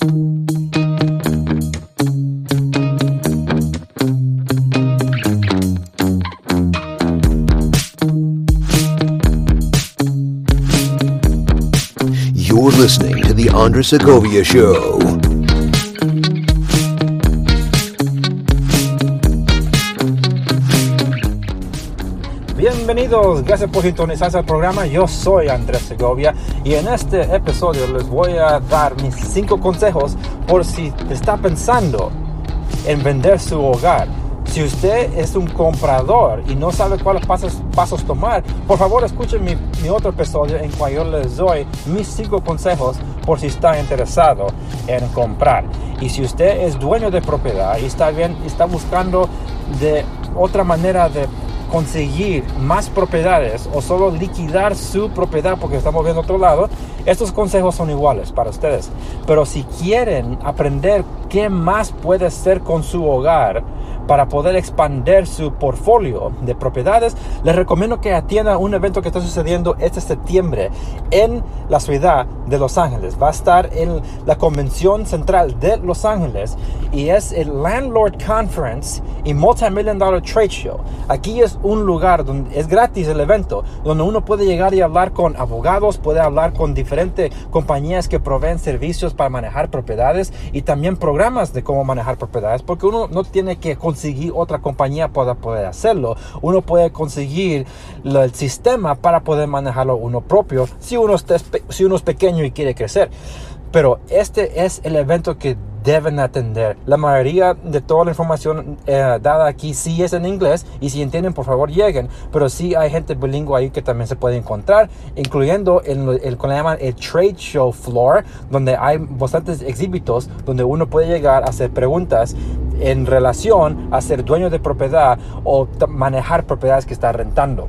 You're listening to The Andres Segovia Show. Bienvenidos, gracias por sintonizarse al programa. Yo soy Andrés Segovia y en este episodio les voy a dar mis cinco consejos por si está pensando en vender su hogar. Si usted es un comprador y no sabe cuáles pasos, pasos tomar, por favor escuchen mi, mi otro episodio en cual yo les doy mis cinco consejos por si está interesado en comprar. Y si usted es dueño de propiedad y está bien, está buscando de otra manera de conseguir más propiedades o solo liquidar su propiedad porque estamos viendo otro lado, estos consejos son iguales para ustedes. Pero si quieren aprender qué más puede hacer con su hogar para poder expandir su portfolio de propiedades, les recomiendo que atiendan un evento que está sucediendo este septiembre en la ciudad de Los Ángeles. Va a estar en la convención central de Los Ángeles y es el Landlord Conference y Multimillion Dollar Trade Show. Aquí es un lugar donde es gratis el evento, donde uno puede llegar y hablar con abogados, puede hablar con diferentes compañías que proveen servicios para manejar propiedades y también programas de cómo manejar propiedades, porque uno no tiene que conseguir otra compañía para poder hacerlo. Uno puede conseguir el sistema para poder manejarlo uno propio si uno, está, si uno es pequeño y quiere crecer. Pero este es el evento que deben atender. La mayoría de toda la información eh, dada aquí sí es en inglés y si entienden por favor lleguen, pero sí hay gente bilingüe ahí que también se puede encontrar, incluyendo el, el que le llaman el Trade Show Floor, donde hay bastantes exhibitos donde uno puede llegar a hacer preguntas en relación a ser dueño de propiedad o manejar propiedades que está rentando.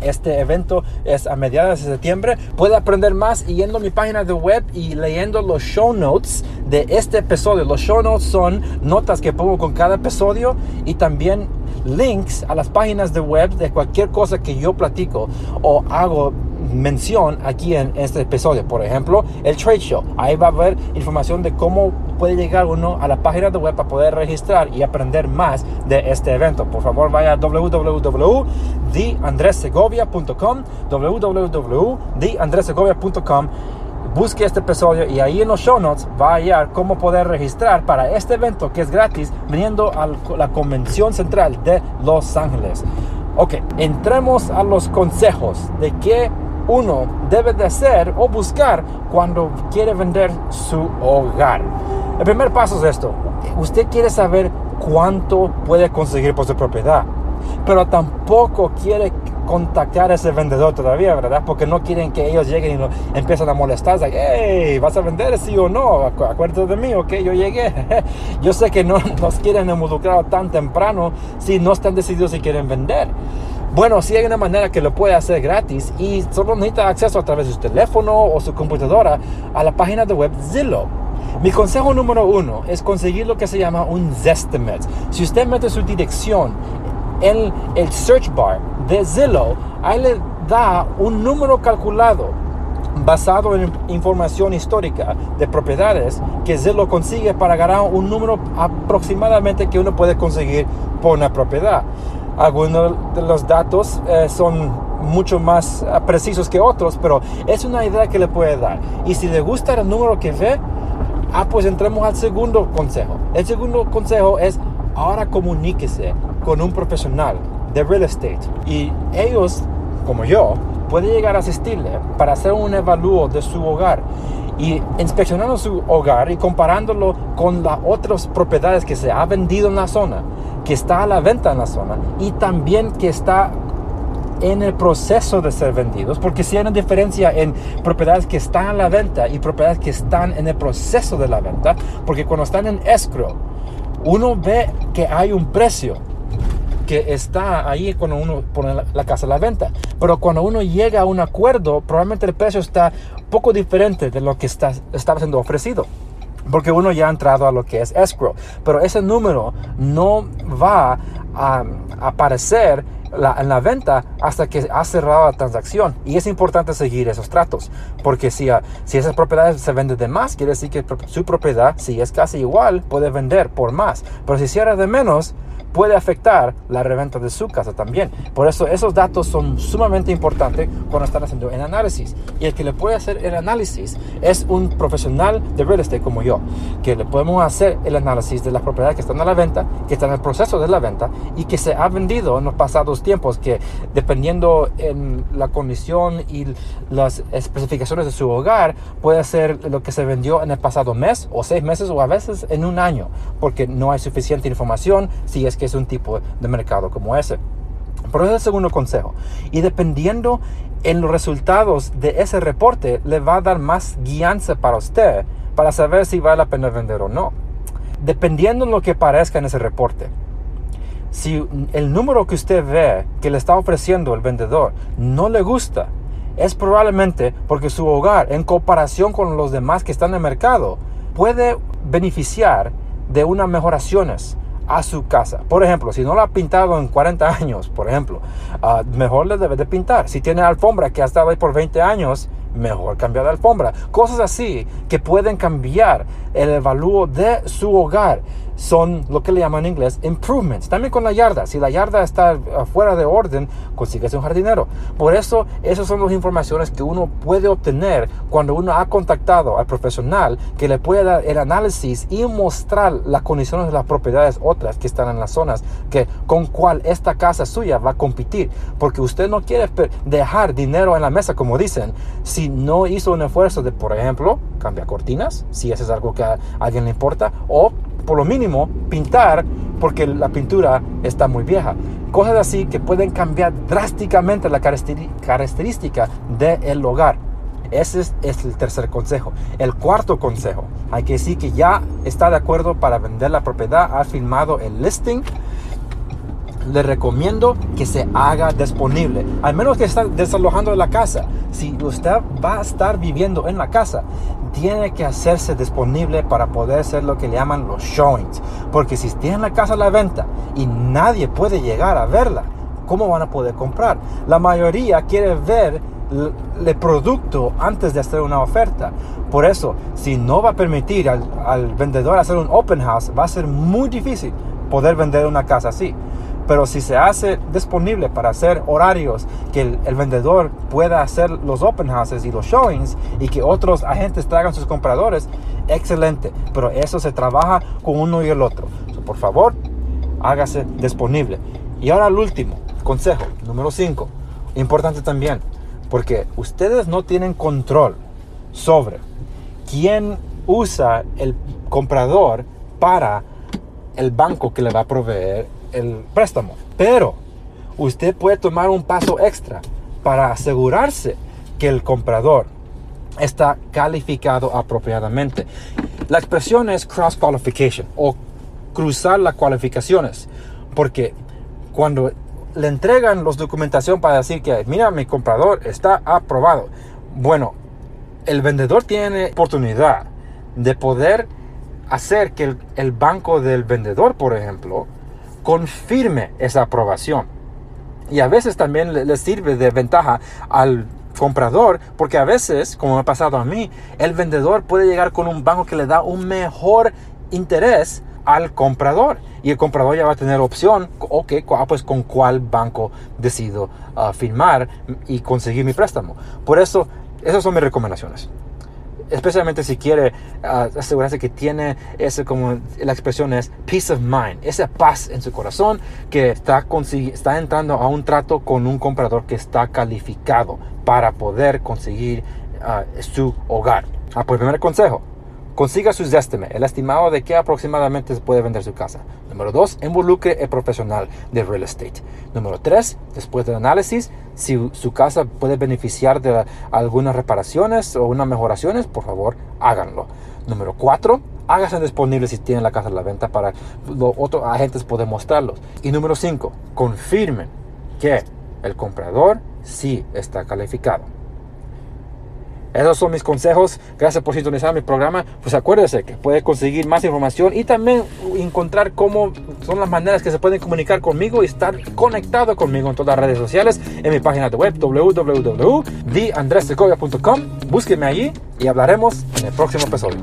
Este evento es a mediados de septiembre. Puede aprender más yendo a mi página de web y leyendo los show notes de este episodio. Los show notes son notas que pongo con cada episodio y también links a las páginas de web de cualquier cosa que yo platico o hago mención aquí en este episodio. Por ejemplo, el Trade Show. Ahí va a haber información de cómo puede llegar uno a la página de web para poder registrar y aprender más de este evento. Por favor, vaya a www.theandresegovia.com www.theandresegovia.com busque este episodio y ahí en los show notes va a hallar cómo poder registrar para este evento que es gratis viniendo a la convención central de Los Ángeles. Ok, entremos a los consejos de qué uno debe de hacer o buscar cuando quiere vender su hogar. El primer paso es esto. Usted quiere saber cuánto puede conseguir por su propiedad, pero tampoco quiere contactar a ese vendedor todavía, ¿verdad? Porque no quieren que ellos lleguen y lo, empiezan a molestar. Like, hey, ¿vas a vender sí o no? Acuérdate de mí, ok, yo llegué. yo sé que no nos quieren involucrar tan temprano si no están decididos si quieren vender. Bueno, sí hay una manera que lo puede hacer gratis y solo necesita acceso a través de su teléfono o su computadora a la página de web Zillow. Mi consejo número uno es conseguir lo que se llama un Zestimate. Si usted mete su dirección en el search bar de Zillow, ahí le da un número calculado basado en información histórica de propiedades que Zillow consigue para ganar un número aproximadamente que uno puede conseguir por una propiedad. Algunos de los datos eh, son mucho más eh, precisos que otros, pero es una idea que le puede dar. Y si le gusta el número que ve, ah, pues entremos al segundo consejo. El segundo consejo es ahora comuníquese con un profesional de real estate. Y ellos, como yo, pueden llegar a asistirle para hacer un evalúo de su hogar y inspeccionando su hogar y comparándolo con las otras propiedades que se ha vendido en la zona, que está a la venta en la zona y también que está en el proceso de ser vendidos, porque si hay una diferencia en propiedades que están a la venta y propiedades que están en el proceso de la venta, porque cuando están en escrow, uno ve que hay un precio que está ahí cuando uno pone la, casa a la venta. Pero cuando uno llega a un acuerdo, probablemente el precio está poco diferente de lo que está, estaba siendo ofrecido. Porque uno ya ha entrado a lo que es escrow. Pero ese número no va a aparecer en la venta hasta que ha cerrado la transacción. Y es importante seguir esos tratos, porque si, ah, si esa propiedad se vende de más, quiere decir que su propiedad, si es casi igual, puede vender por más. Pero si cierra de menos, puede afectar la reventa de su casa también. Por eso esos datos son sumamente importantes cuando están haciendo el análisis. Y el que le puede hacer el análisis es un profesional de real estate como yo, que le podemos hacer el análisis de las propiedades que están a la venta, que están en el proceso de la venta y que se ha vendido en los pasados tiempos, que dependiendo en la condición y las especificaciones de su hogar, puede ser lo que se vendió en el pasado mes o seis meses o a veces en un año, porque no hay suficiente información si es que es un tipo de mercado como ese. Pero es el segundo consejo. Y dependiendo en los resultados de ese reporte, le va a dar más guianza para usted para saber si vale la pena vender o no. Dependiendo en lo que parezca en ese reporte. Si el número que usted ve que le está ofreciendo el vendedor no le gusta, es probablemente porque su hogar, en comparación con los demás que están en el mercado, puede beneficiar de unas mejoraciones a su casa. Por ejemplo, si no la ha pintado en 40 años, por ejemplo, ah, mejor le debe de pintar. Si tiene alfombra que ha estado ahí por 20 años, mejor cambiar de alfombra. Cosas así que pueden cambiar el evalúo de su hogar son lo que le llaman en inglés improvements. También con la yarda. Si la yarda está fuera de orden, consigues un jardinero. Por eso, esas son las informaciones que uno puede obtener cuando uno ha contactado al profesional que le puede dar el análisis y mostrar las condiciones de las propiedades otras que están en las zonas que con cual esta casa suya va a competir. Porque usted no quiere dejar dinero en la mesa, como dicen, si no hizo un esfuerzo de, por ejemplo, cambiar cortinas, si eso es algo que a alguien le importa, o por lo mínimo pintar porque la pintura está muy vieja. Cosas así que pueden cambiar drásticamente la característica del hogar. Ese es, el tercer consejo. El cuarto consejo, hay que decir que ya está de acuerdo para vender la propiedad, ha firmado el listing le recomiendo que se haga disponible. Al menos que está desalojando de la casa. Si usted va a estar viviendo en la casa, tiene que hacerse disponible para poder hacer lo que le llaman los showings. Porque si tiene la casa a la venta y nadie puede llegar a verla, ¿cómo van a poder comprar? La mayoría quiere ver el producto antes de hacer una oferta. Por eso, si no va a permitir al, al vendedor hacer un open house, va a ser muy difícil poder vender una casa así. Pero si se hace disponible para hacer horarios que el, vendedor pueda hacer los open houses y los showings y que otros agentes traigan sus compradores, excelente. Pero eso se trabaja con uno y el otro. por favor, hágase disponible. Y ahora el último consejo, número 5. Importante también, porque ustedes no tienen control sobre quién usa el comprador para el banco que le va a proveer el préstamo. Pero usted puede tomar un paso extra para asegurarse que el comprador está calificado apropiadamente. La expresión es cross qualification o cruzar las cualificaciones, porque cuando le entregan los documentación para decir que mira mi comprador está aprobado, bueno, el vendedor tiene oportunidad de poder hacer que el, el banco del vendedor, por ejemplo, confirme esa aprobación. Y a veces también le, sirve de ventaja al comprador, porque a veces, como me ha pasado a mí, el vendedor puede llegar con un banco que le da un mejor interés al comprador. Y el comprador ya va a tener opción, ok, pues con cuál banco decido ah, firmar y conseguir mi préstamo. Por eso, esas son mis recomendaciones especialmente si quiere ah, asegurarse que tiene ese, como la expresión es, peace of mind, esa paz en su corazón que está, está entrando a un trato con un comprador que está calificado para poder conseguir ah, su hogar. Ah, pues primer consejo, Consiga su estimate, el estimado de qué aproximadamente se puede vender su casa. Número 2. Involucre el profesional de real estate. Número 3. Después del análisis, si su casa puede beneficiar de algunas reparaciones o unas mejoraciones, por favor, háganlo. Número 4. Hágase disponible si tienen la casa a la venta para los otros agentes poder mostrarlos. Y número 5. Confirmen que el comprador sí está calificado. Esos son mis consejos. Gracias por sintonizar mi programa. Pues acuérdese que puede conseguir más información y también encontrar cómo son las maneras que se pueden comunicar conmigo y estar conectado conmigo en todas las redes sociales, en mi página de web www.theandressegovia.com. Búsquenme allí y hablaremos en el próximo episodio.